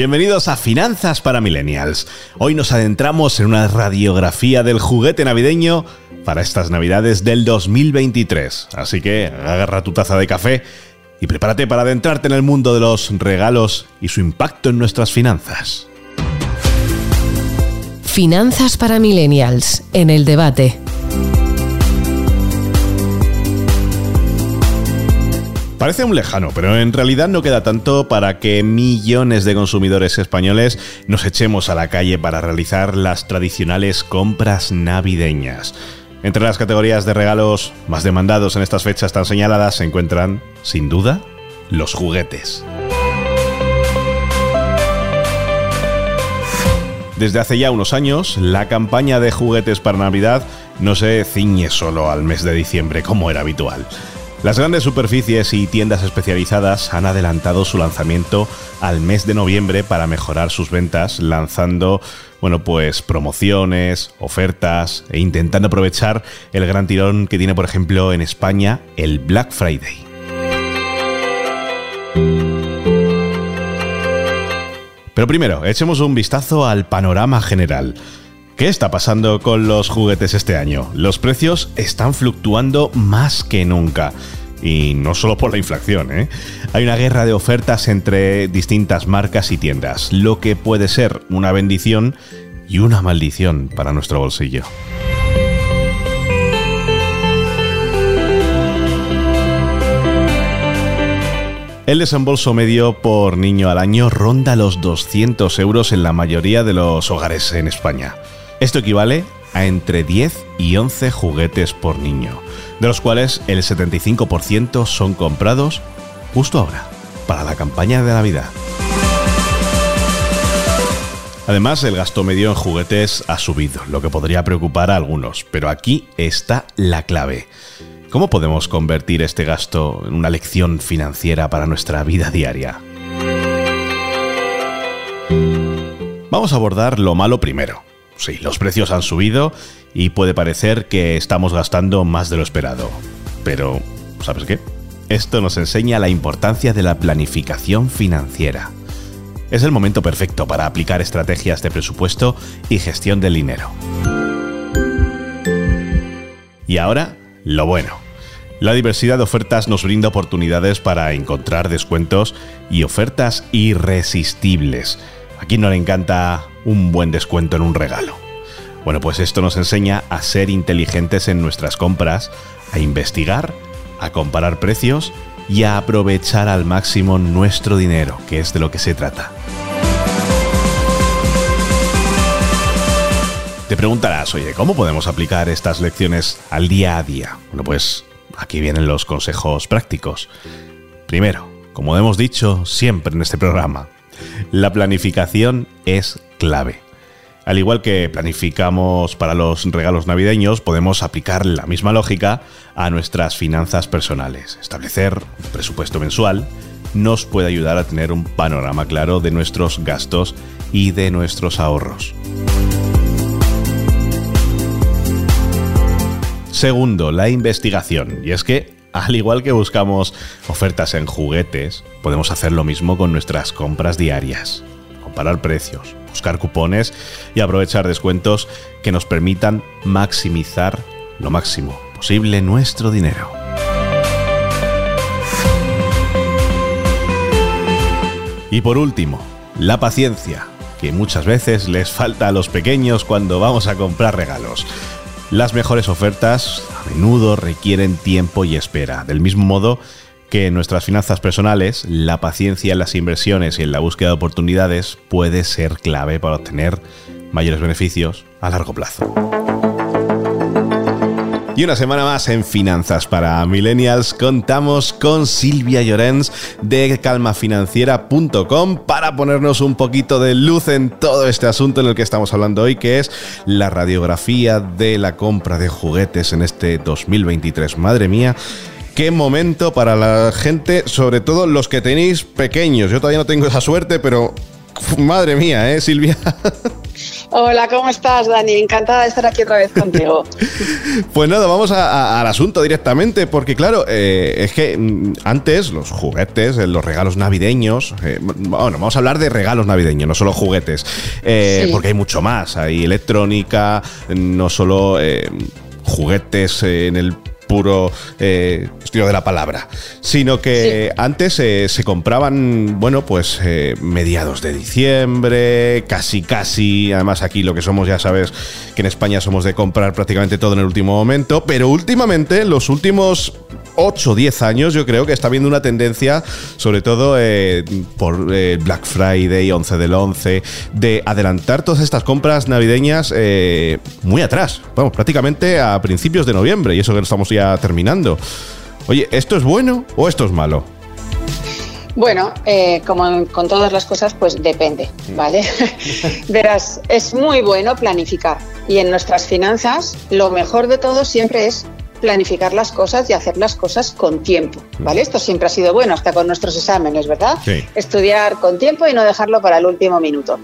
Bienvenidos a Finanzas para Millennials. Hoy nos adentramos en una radiografía del juguete navideño para estas navidades del 2023. Así que agarra tu taza de café y prepárate para adentrarte en el mundo de los regalos y su impacto en nuestras finanzas. Finanzas para Millennials en el debate. Parece un lejano, pero en realidad no queda tanto para que millones de consumidores españoles nos echemos a la calle para realizar las tradicionales compras navideñas. Entre las categorías de regalos más demandados en estas fechas tan señaladas se encuentran, sin duda, los juguetes. Desde hace ya unos años, la campaña de juguetes para Navidad no se ciñe solo al mes de diciembre como era habitual. Las grandes superficies y tiendas especializadas han adelantado su lanzamiento al mes de noviembre para mejorar sus ventas, lanzando, bueno, pues promociones, ofertas e intentando aprovechar el gran tirón que tiene, por ejemplo, en España el Black Friday. Pero primero, echemos un vistazo al panorama general. ¿Qué está pasando con los juguetes este año? Los precios están fluctuando más que nunca. Y no solo por la inflación, ¿eh? Hay una guerra de ofertas entre distintas marcas y tiendas, lo que puede ser una bendición y una maldición para nuestro bolsillo. El desembolso medio por niño al año ronda los 200 euros en la mayoría de los hogares en España. Esto equivale a entre 10 y 11 juguetes por niño, de los cuales el 75% son comprados justo ahora, para la campaña de Navidad. Además, el gasto medio en juguetes ha subido, lo que podría preocupar a algunos, pero aquí está la clave. ¿Cómo podemos convertir este gasto en una lección financiera para nuestra vida diaria? Vamos a abordar lo malo primero, Sí, los precios han subido y puede parecer que estamos gastando más de lo esperado. Pero, ¿sabes qué? Esto nos enseña la importancia de la planificación financiera. Es el momento perfecto para aplicar estrategias de presupuesto y gestión del dinero. Y ahora, lo bueno. La diversidad de ofertas nos brinda oportunidades para encontrar descuentos y ofertas irresistibles. ¿A quién no le encanta un buen descuento en un regalo? Bueno, pues esto nos enseña a ser inteligentes en nuestras compras, a investigar, a comparar precios y a aprovechar al máximo nuestro dinero, que es de lo que se trata. Te preguntarás, oye, ¿cómo podemos aplicar estas lecciones al día a día? Bueno, pues aquí vienen los consejos prácticos. Primero, como hemos dicho siempre en este programa, la planificación es clave. Al igual que planificamos para los regalos navideños, podemos aplicar la misma lógica a nuestras finanzas personales. Establecer un presupuesto mensual nos puede ayudar a tener un panorama claro de nuestros gastos y de nuestros ahorros. Segundo, la investigación. Y es que al igual que buscamos ofertas en juguetes, podemos hacer lo mismo con nuestras compras diarias. Comparar precios, buscar cupones y aprovechar descuentos que nos permitan maximizar lo máximo posible nuestro dinero. Y por último, la paciencia, que muchas veces les falta a los pequeños cuando vamos a comprar regalos. Las mejores ofertas a menudo requieren tiempo y espera, del mismo modo que en nuestras finanzas personales, la paciencia en las inversiones y en la búsqueda de oportunidades puede ser clave para obtener mayores beneficios a largo plazo. Y una semana más en Finanzas para Millennials contamos con Silvia Llorens de calmafinanciera.com para ponernos un poquito de luz en todo este asunto en el que estamos hablando hoy, que es la radiografía de la compra de juguetes en este 2023. Madre mía, qué momento para la gente, sobre todo los que tenéis pequeños. Yo todavía no tengo esa suerte, pero madre mía, ¿eh, Silvia? Hola, ¿cómo estás, Dani? Encantada de estar aquí otra vez contigo. pues nada, vamos al asunto directamente, porque claro, eh, es que mm, antes los juguetes, eh, los regalos navideños, eh, bueno, vamos a hablar de regalos navideños, no solo juguetes, porque hay mucho más, hay electrónica, no solo juguetes en el puro eh, estilo de la palabra, sino que antes eh, se compraban, bueno, pues eh, mediados de diciembre, casi, casi, además aquí lo que somos, ya sabes, que en España somos de comprar prácticamente todo en el último momento, pero últimamente, los últimos 8 o 10 años, yo creo que está habiendo una tendencia, sobre todo eh, por eh, Black Friday, 11 del 11, de adelantar todas estas compras navideñas eh, muy atrás. Vamos, prácticamente a principios de noviembre, y eso que estamos ya terminando. Oye, ¿esto es bueno o esto es malo? Bueno, como con todas las cosas, pues depende, ¿vale? Verás, es muy bueno planificar y en nuestras finanzas lo mejor de todo siempre es planificar las cosas y hacer las cosas con tiempo, ¿vale? Esto siempre ha sido bueno, hasta con nuestros exámenes, ¿verdad? Estudiar con tiempo y no dejarlo para el último minuto.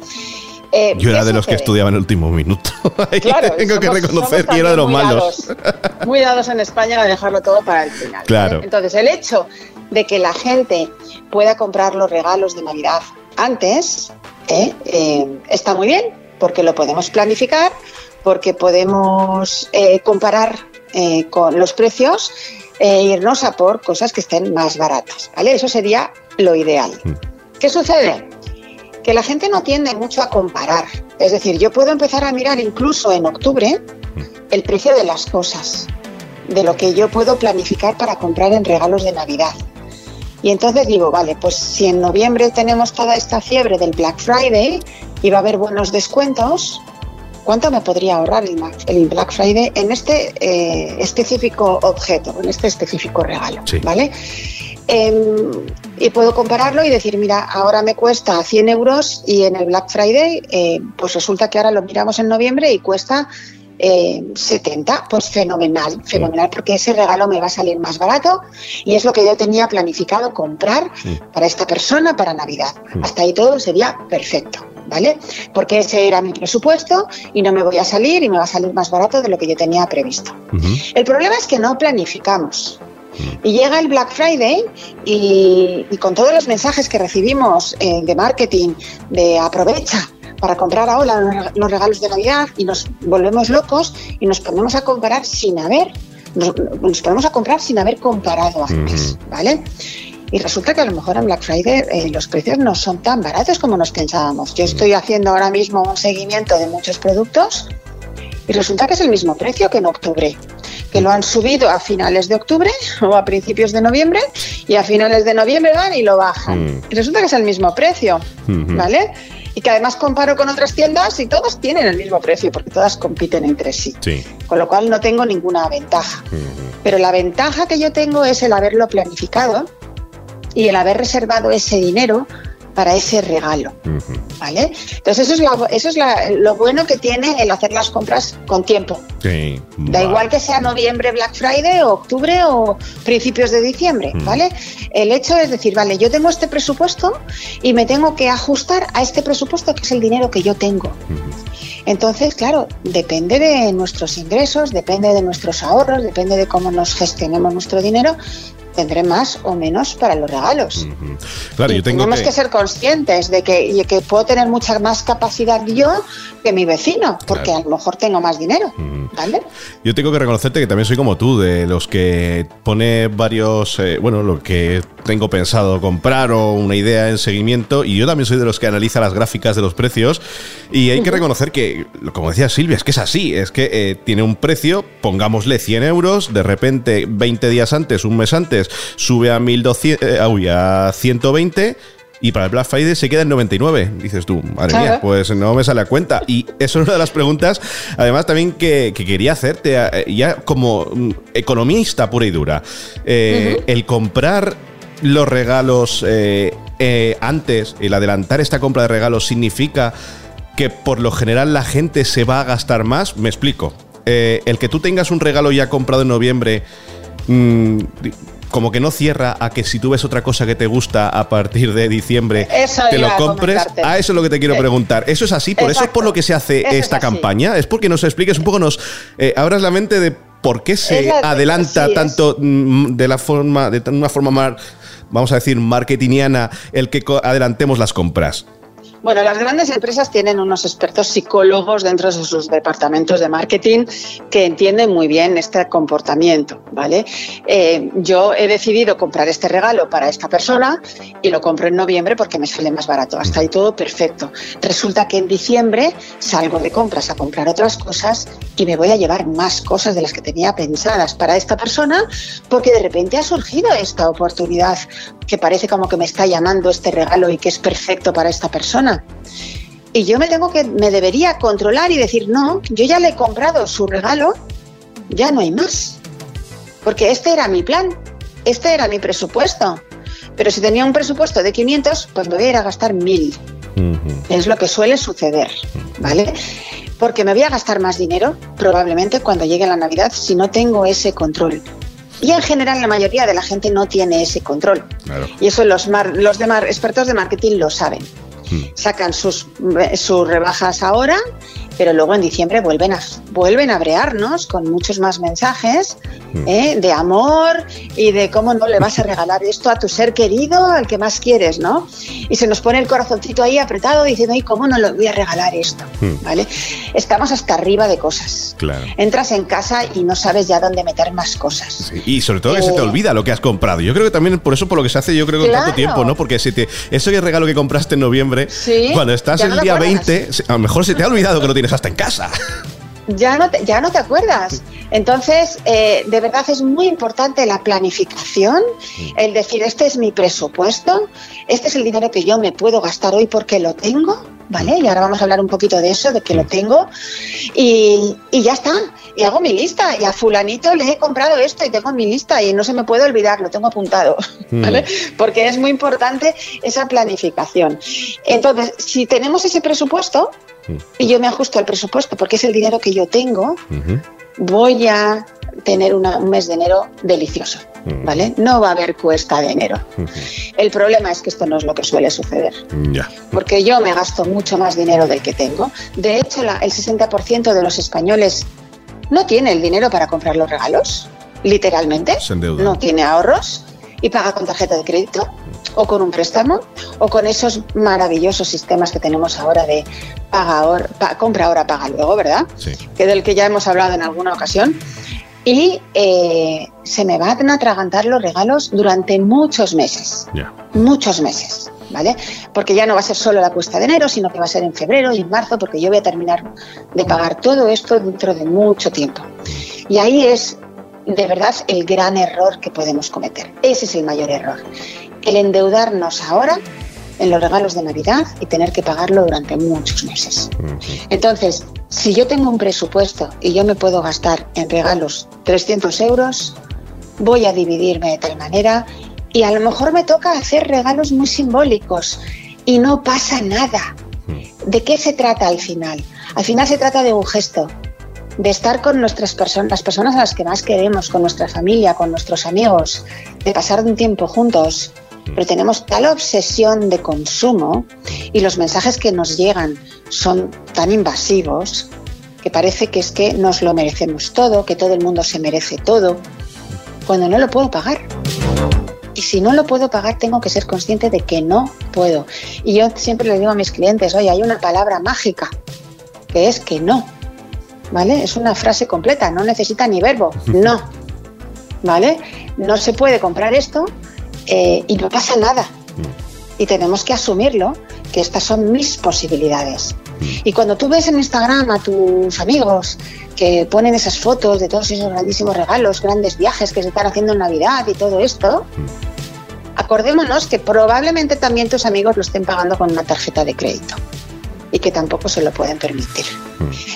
Eh, Yo era de los que estudiaban en el último minuto. claro, tengo que reconocer que era de los malos. muy dados en España a dejarlo todo para el final. Claro. Entonces, el hecho de que la gente pueda comprar los regalos de Navidad antes ¿eh? Eh, está muy bien, porque lo podemos planificar, porque podemos comparar eh, con los precios e irnos a por cosas que estén más baratas, ¿vale? Eso sería lo ideal. Mm. ¿Qué sucede? Que la gente no tiende mucho a comparar. Es decir, yo puedo empezar a mirar incluso en octubre mm. el precio de las cosas, de lo que yo puedo planificar para comprar en regalos de Navidad. Y entonces digo, vale, pues si en noviembre tenemos toda esta fiebre del Black Friday y va a haber buenos descuentos, ¿Cuánto me podría ahorrar el, Black Friday en este eh, específico objeto, en este específico regalo? ¿Vale? Em, y puedo compararlo y decir, mira, ahora me cuesta 100 euros y en el Black Friday, eh, pues resulta que ahora lo miramos en noviembre y cuesta 70, eh, pues fenomenal, fenomenal, porque ese regalo me va a salir más barato y es lo que yo tenía planificado comprar para esta persona para Navidad. Hasta ahí todo sería perfecto. ¿Vale? Porque ese era mi presupuesto y no me voy a salir y me va a salir más barato de lo que yo tenía previsto. El problema es que no planificamos. Y llega el Black Friday y, con todos los mensajes que recibimos eh, de marketing, de aprovecha para comprar ahora los regalos de Navidad y nos volvemos locos y nos ponemos a comparar sin haber, nos, ponemos a comprar sin haber comparado antes, ¿vale? Y resulta que a lo mejor en Black Friday eh, los precios no son tan baratos como nos pensábamos. Yo estoy haciendo ahora mismo un seguimiento de muchos productos y resulta que es el mismo precio que en octubre, que lo han subido a finales de octubre o a principios de noviembre y a finales de noviembre van y lo bajan. Mm. Y resulta que es el mismo precio, ¿vale? Y que además comparo con otras tiendas y todas tienen el mismo precio porque todas compiten entre sí. Con lo cual no tengo ninguna ventaja. Pero la ventaja que yo tengo es el haberlo planificado y el haber reservado ese dinero para ese regalo. ¿Vale? Entonces, eso es, eso es lo bueno que tiene el hacer las compras con tiempo. da igual que sea noviembre, Black Friday, o octubre o principios de diciembre. ¿Vale? El hecho es decir, vale, yo tengo este presupuesto y me tengo que ajustar a este presupuesto que es el dinero que yo tengo. Entonces, claro, depende de nuestros ingresos, depende de nuestros ahorros, depende de cómo nos gestionemos nuestro dinero, tendré más o menos para los regalos. Claro, yo tengo tenemos que... ser conscientes de que, que puedo tener mucha más capacidad yo que mi vecino, porque a lo mejor tengo más dinero. ¿vale? Yo tengo que reconocerte que también soy como tú, de los que pone varios, eh, bueno, lo que tengo pensado comprar o una idea en seguimiento, y yo también soy de los que analiza las gráficas de los precios, y hay que reconocer que, como decía Silvia, es que es así, es que eh, tiene un precio, pongámosle 100 euros, de repente 20 días antes, un mes antes, sube a 1200, eh, a 120 y para el Black Friday se queda en 99. Dices tú, madre mía, pues no me sale a cuenta. Y eso es una de las preguntas, además también que, quería hacerte, eh, ya como mm, economista pura y dura. Eh, el comprar los regalos antes, el adelantar esta compra de regalos significa que por lo general la gente se va a gastar más. Me explico. el que tú tengas un regalo ya comprado en noviembre Mm, como que no cierra a que si tú ves otra cosa que te gusta a partir de diciembre, te lo compres. A, eso es lo que te quiero preguntar. ¿Eso es así? ¿Por eso es por lo que se hace esta campaña? ¿Es porque nos expliques un poco, nos eh, abras la mente de por qué se adelanta tanto mm, de la forma, de una forma más, vamos a decir, marketingiana el que adelantemos las compras? Bueno, las grandes empresas tienen unos expertos psicólogos dentro de sus departamentos de marketing que entienden muy bien este comportamiento, ¿vale? Eh, yo he decidido comprar este regalo para esta persona y lo compro en noviembre porque me sale más barato. Hasta ahí todo perfecto. Resulta que en diciembre salgo de compras a comprar otras cosas y me voy a llevar más cosas de las que tenía pensadas para esta persona porque de repente ha surgido esta oportunidad que parece como que me está llamando este regalo y que es perfecto para esta persona. Y yo me tengo que, me debería controlar y decir, no, yo ya le he comprado su regalo, ya no hay más. Porque este era mi plan, este era mi presupuesto. Pero si tenía un presupuesto de 500, pues me voy a ir a gastar 1000. Es lo que suele suceder, ¿vale? Porque me voy a gastar más dinero probablemente cuando llegue la Navidad si no tengo ese control. Y en general la mayoría de la gente no tiene ese control. Y eso los, los expertos de marketing lo saben. Sacan sus, sus rebajas ahora pero luego en diciembre vuelven a, vuelven a brearnos con muchos más mensajes hmm. ¿eh? de amor y de cómo no le vas a regalar esto a tu ser querido, al que más quieres, ¿no? Y se nos pone el corazoncito ahí apretado diciendo, ¿y cómo no le voy a regalar esto? Hmm. ¿Vale? Estamos hasta arriba de cosas. Claro. Entras en casa y no sabes ya dónde meter más cosas. Y sobre todo que se te eh, olvida lo que has comprado. Yo creo que también por eso, por lo que se hace, yo creo que tanto tiempo, ¿no? Porque si te, eso que regalo que compraste en noviembre, cuando estás el día 20, a lo mejor se te ha olvidado que lo tienes hasta en casa. Ya no te, ya no te acuerdas. Entonces, eh, de verdad es muy importante la planificación, mm. el decir, este es mi presupuesto, este es el dinero que yo me puedo gastar hoy porque lo tengo, ¿vale? Y ahora vamos a hablar un poquito de eso, de que lo mm. tengo, y, y ya está. Y hago mi lista, y a fulanito le he comprado esto y tengo mi lista y no se me puede olvidar, lo tengo apuntado, mm. ¿vale? Porque es muy importante esa planificación. Entonces, si tenemos ese presupuesto, y yo me ajusto al presupuesto porque es el dinero que yo tengo, voy a tener un mes de enero delicioso, ¿vale? No va a haber cuesta de enero. El problema es que esto no es lo que suele suceder, porque yo me gasto mucho más dinero del que tengo. De hecho, el 60% de los españoles no tiene el dinero para comprar los regalos, literalmente, no tiene ahorros y paga con tarjeta de crédito o con un préstamo o con esos maravillosos sistemas que tenemos ahora de paga ahora, compra ahora, paga luego, ¿verdad? Sí. Que del que ya hemos hablado en alguna ocasión. Y eh, se me van a atragantar los regalos durante muchos meses. Muchos meses. ¿Vale? Porque ya no va a ser solo la cuesta de enero, sino que va a ser en febrero y en marzo, porque yo voy a terminar de pagar todo esto dentro de mucho tiempo. Y ahí es de verdad el gran error que podemos cometer. Ese es el mayor error el endeudarnos ahora en los regalos de Navidad y tener que pagarlo durante muchos meses. Entonces, si yo tengo un presupuesto y yo me puedo gastar en regalos 300 euros, voy a dividirme de tal manera y a lo mejor me toca hacer regalos muy simbólicos y no pasa nada. ¿De qué se trata al final? Al final se trata de un gesto, de estar con nuestras personas, las personas a las que más queremos, con nuestra familia, con nuestros amigos, de pasar un tiempo juntos, pero tenemos tal obsesión de consumo y los mensajes que nos llegan son tan invasivos que parece que es que nos lo merecemos todo, que todo el mundo se merece todo, cuando no lo puedo pagar. Y si no lo puedo pagar, tengo que ser consciente de que no puedo. Y yo siempre le digo a mis clientes, oye, hay una palabra mágica, que es que no. ¿Vale? Es una frase completa, no necesita ni verbo, no. ¿Vale? No se puede comprar esto eh, y no pasa nada. Mm. Y tenemos que asumirlo, que estas son mis posibilidades. Mm. Y cuando tú ves en Instagram a tus amigos que ponen esas fotos de todos esos grandísimos regalos, grandes viajes que se están haciendo en Navidad y todo esto, mm. acordémonos que probablemente también tus amigos lo estén pagando con una tarjeta de crédito y que tampoco se lo pueden permitir.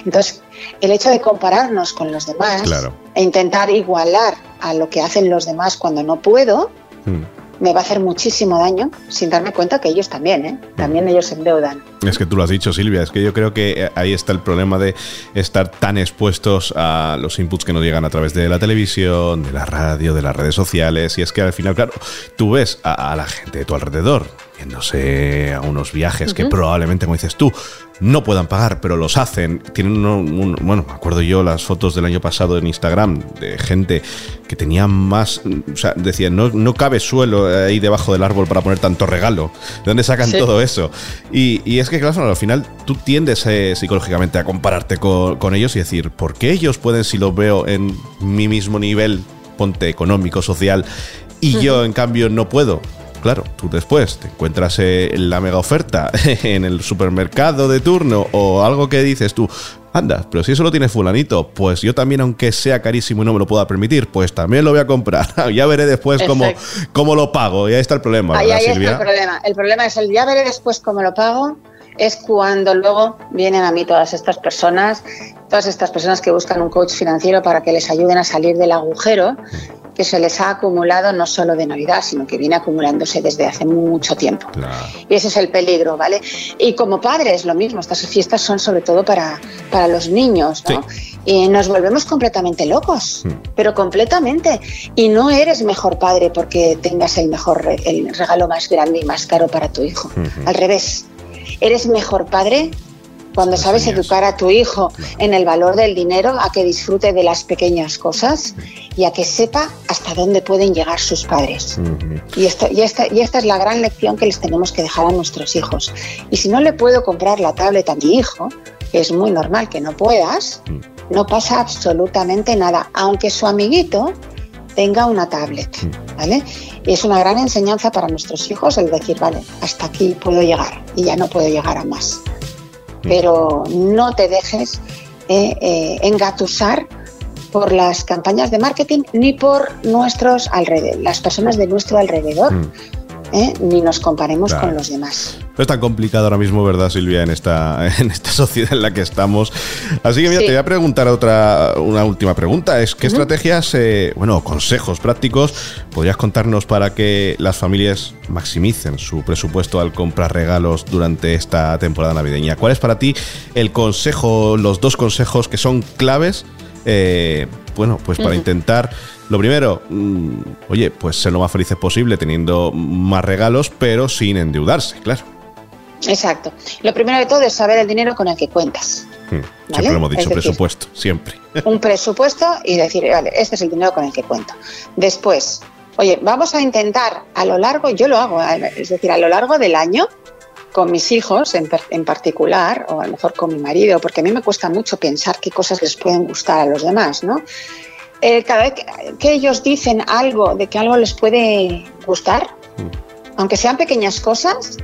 Entonces, el hecho de compararnos con los demás e intentar igualar a lo que hacen los demás cuando no puedo, me va a hacer muchísimo daño sin darme cuenta que ellos también, ¿eh? también ellos se endeudan. Es que tú lo has dicho, Silvia, es que yo creo que eh, ahí está el problema de estar tan expuestos a los inputs que nos llegan a través de la televisión, de la radio, de las redes sociales, y es que al final, claro, tú ves a, a la gente de tu alrededor yéndose a unos viajes que probablemente, como dices tú, no puedan pagar, pero los hacen. Tienen un, bueno, me acuerdo yo las fotos del año pasado en Instagram de gente que tenía más, o sea, decían, no, no cabe suelo ahí debajo del árbol para poner tanto regalo. ¿De dónde sacan todo eso? Y, es que, claro, al final tú tiendes eh, psicológicamente a compararte con, con ellos y decir, ¿por qué ellos pueden si los veo en mi mismo nivel, ponte económico, social, y yo en cambio no puedo? Claro, tú después te encuentras eh, la mega oferta en el supermercado de turno o algo que dices tú, anda, pero si eso lo tiene fulanito, pues yo también, aunque sea carísimo y no me lo pueda permitir, pues también lo voy a comprar. ya veré después cómo, cómo, lo pago. Y ahí está el problema. Ahí, ahí está el problema. El problema es el ya veré después cómo lo pago. Es cuando luego vienen a mí todas estas personas, todas estas personas que buscan un coach financiero para que les ayuden a salir del agujero que se les ha acumulado no solo de Navidad, sino que viene acumulándose desde hace mucho tiempo. Y ese es el peligro, ¿vale? Y como padres, lo mismo, estas fiestas son sobre todo para, para los niños, ¿no? Y nos volvemos completamente locos, hmm. pero completamente. Y no eres mejor padre porque tengas el mejor el regalo más grande y más caro para tu hijo. Al revés, eres mejor padre cuando sabes educar a tu hijo en el valor del dinero, a que disfrute de las pequeñas cosas y a que sepa hasta dónde pueden llegar sus padres. y, esta, y, esta, y esta es la gran lección que les tenemos que dejar a nuestros hijos. Y si no le puedo comprar la tablet a mi hijo, que es muy normal que no puedas, mm. no pasa absolutamente nada, aunque su amiguito tenga una tablet, mm. ¿vale? Es una gran enseñanza para nuestros hijos el decir, vale, hasta aquí puedo llegar y ya no puedo llegar a más pero no te dejes eh, eh, engatusar por las campañas de marketing ni por nuestros alrededor, las personas de nuestro alrededor. Mm. ¿Eh? ni nos comparemos con los demás. No es tan complicado ahora mismo, ¿verdad, Silvia, en esta, en esta sociedad en la que estamos? Así que mira, te voy a preguntar otra, una última pregunta. Es ¿qué estrategias, eh, bueno, consejos prácticos podrías contarnos para que las familias maximicen su presupuesto al comprar regalos durante esta temporada navideña? ¿Cuál es para ti el consejo, los dos consejos que son claves? Eh, bueno, pues para intentar lo primero, mm, oye, pues ser lo más felices posible teniendo más regalos, pero sin endeudarse, claro. Exacto. Lo primero de todo es saber el dinero con el que cuentas. Hmm, siempre lo hemos dicho, presupuesto, siempre. Un presupuesto y decir, vale, este es el dinero con el que cuento. Después, oye, vamos a intentar a lo largo, yo lo hago, es decir, a lo largo del año, con mis hijos en, en, particular, o a lo mejor con mi marido, porque a mí me cuesta mucho pensar qué cosas les pueden gustar a los demás, ¿no? Eh, cada vez que, ellos dicen algo de que algo les puede gustar, mm. aunque sean pequeñas cosas,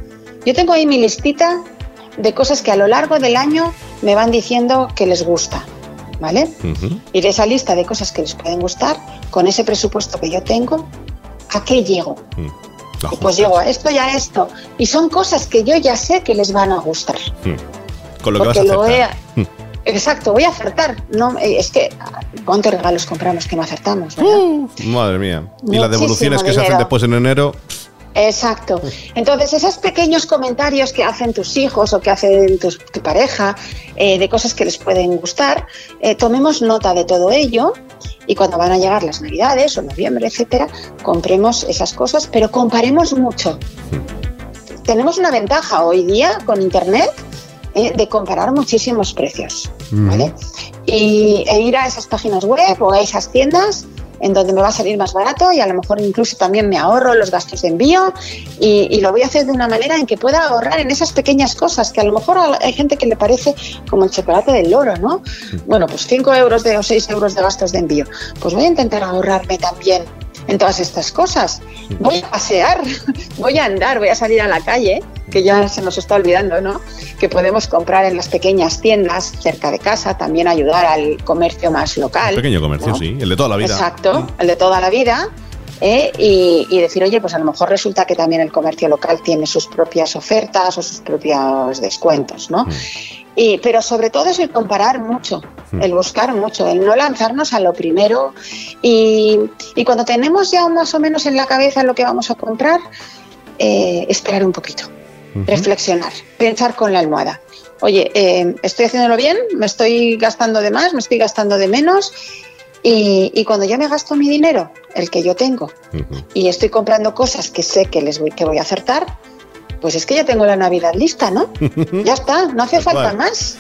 yo tengo ahí mi listita de cosas que a lo largo del año me van diciendo que les gusta. ¿Vale? Y de esa lista de cosas que les pueden gustar, con ese presupuesto que yo tengo, ¿a qué llego? Mm. pues llego a esto y a esto. Y son cosas que yo ya sé que les van a gustar. Mm. Con lo que vas a Exacto, voy a acertar. No, eh, es que ¿cuántos regalos compramos que no acertamos? Uh, madre mía. Y las devoluciones que se hacen después en enero. Exacto. Entonces, esos pequeños comentarios que hacen tus hijos o que hacen tu, pareja eh, de cosas que les pueden gustar, eh, tomemos nota de todo ello y cuando van a llegar las Navidades o noviembre, etcétera, compremos esas cosas, pero comparemos mucho. Hmm. Tenemos una ventaja hoy día con Internet eh, de comparar muchísimos precios, ¿vale? Y, e ir a esas páginas web o a esas tiendas en donde me va a salir más barato y a lo mejor incluso también me ahorro los gastos de envío y, lo voy a hacer de una manera en que pueda ahorrar en esas pequeñas cosas que a lo mejor hay gente que le parece como el chocolate del loro, ¿no? Bueno, pues 5 euros de, o 6 euros de gastos de envío. Pues voy a intentar ahorrarme también en todas estas cosas. Voy a pasear, voy a andar, voy a salir a la calle, que ya se nos está olvidando, ¿no? Que podemos comprar en las pequeñas tiendas cerca de casa, también ayudar al comercio más local. pequeño comercio, sí, el de toda la vida. Exacto, el de toda la vida. ¿eh? y, decir, oye, pues a lo mejor resulta que también el comercio local tiene sus propias ofertas o sus propios descuentos, ¿no? Mm. Y, pero sobre todo es el comparar mucho, mm. el buscar mucho, el no lanzarnos a lo primero y, cuando tenemos ya más o menos en la cabeza lo que vamos a comprar, eh, esperar un poquito, reflexionar, pensar con la almohada. Oye, eh, ¿estoy haciéndolo bien? ¿Me estoy gastando de más? ¿Me estoy gastando de menos? Y, cuando yo me gasto mi dinero, el que yo tengo, y estoy comprando cosas que sé que, les voy, que voy a acertar, pues es que ya tengo la Navidad lista, ¿no? ya está, no hace falta más.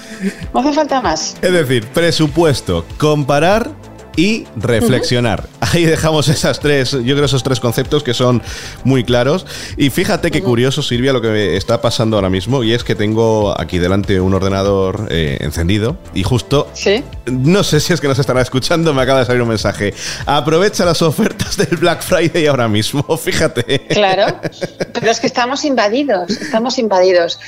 No hace falta más. Es decir, presupuesto, comparar y reflexionar. Ahí dejamos esas tres, yo creo esos tres conceptos que son muy claros. Y fíjate qué curioso, Silvia, lo que me está pasando ahora mismo. Y es que tengo aquí delante un ordenador eh, encendido y justo, ¿Sí? no sé si es que nos estará escuchando, me acaba de salir un mensaje. Aprovecha las ofertas del Black Friday ahora mismo, fíjate. Claro, pero es que estamos invadidos, estamos invadidos.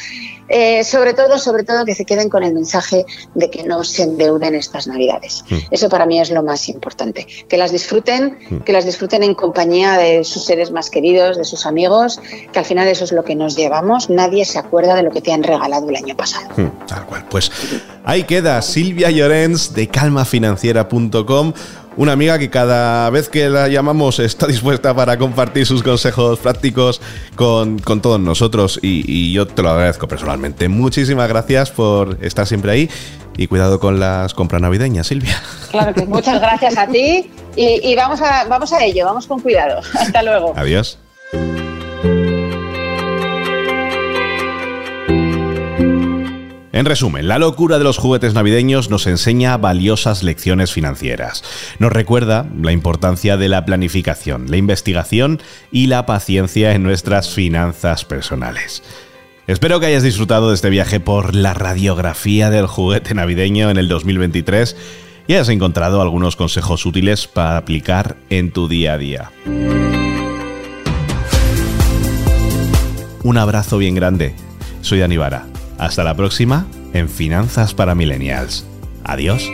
Eh, sobre todo, sobre todo que se queden con el mensaje de que no se endeuden estas Navidades. Hmm. Eso para mí es lo más importante. Que las disfruten, hmm. que las disfruten en compañía de sus seres más queridos, de sus amigos, que al final eso es lo que nos llevamos. Nadie se acuerda de lo que te han regalado el año pasado. Hmm, tal cual. Pues ahí queda Silvia Llorens de calmafinanciera.com una amiga que cada vez que la llamamos está dispuesta para compartir sus consejos prácticos con, todos nosotros y, yo te lo agradezco personalmente. Muchísimas gracias por estar siempre ahí y cuidado con las compras navideñas, Silvia. Claro que muchas gracias a ti y, y vamos, a, vamos a ello, vamos con cuidado. Hasta luego. Adiós. En resumen, la locura de los juguetes navideños nos enseña valiosas lecciones financieras. Nos recuerda la importancia de la planificación, la investigación y la paciencia en nuestras finanzas personales. Espero que hayas disfrutado de este viaje por la radiografía del juguete navideño en el 2023 y hayas encontrado algunos consejos útiles para aplicar en tu día a día. Un abrazo bien grande. Soy Dani Hasta la próxima en Finanzas para Millennials. Adiós.